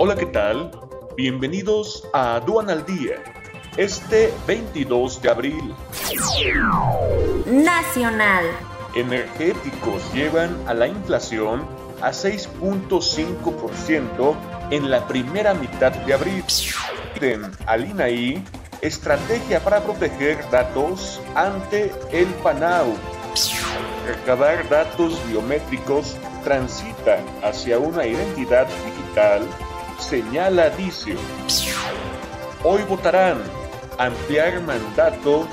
Hola, ¿qué tal? Bienvenidos a Aduan al Día, este 22 de abril. Nacional. Energéticos llevan a la inflación a 6.5% en la primera mitad de abril. Piden al INAI estrategia para proteger datos ante el PANAU. Recabar datos biométricos transita hacia una identidad digital, señala Dicio. Hoy votarán ampliar mandato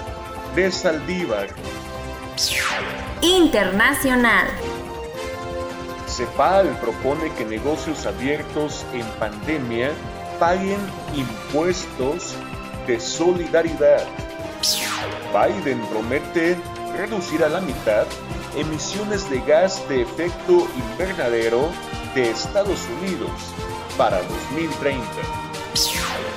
de Saldívar. Internacional. CEPAL propone que negocios abiertos en pandemia paguen impuestos de solidaridad. Biden promete reducir a la mitad emisiones de gas de efecto invernadero de Estados Unidos para 2030.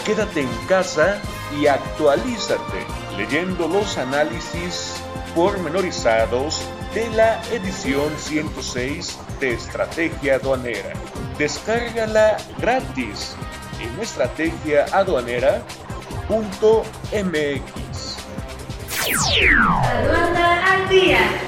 Quédate en casa y actualízate leyendo los análisis pormenorizados de la edición 106 de Estrategia Aduanera. Descárgala gratis en estrategiaaduanera.mx. Aduana al día.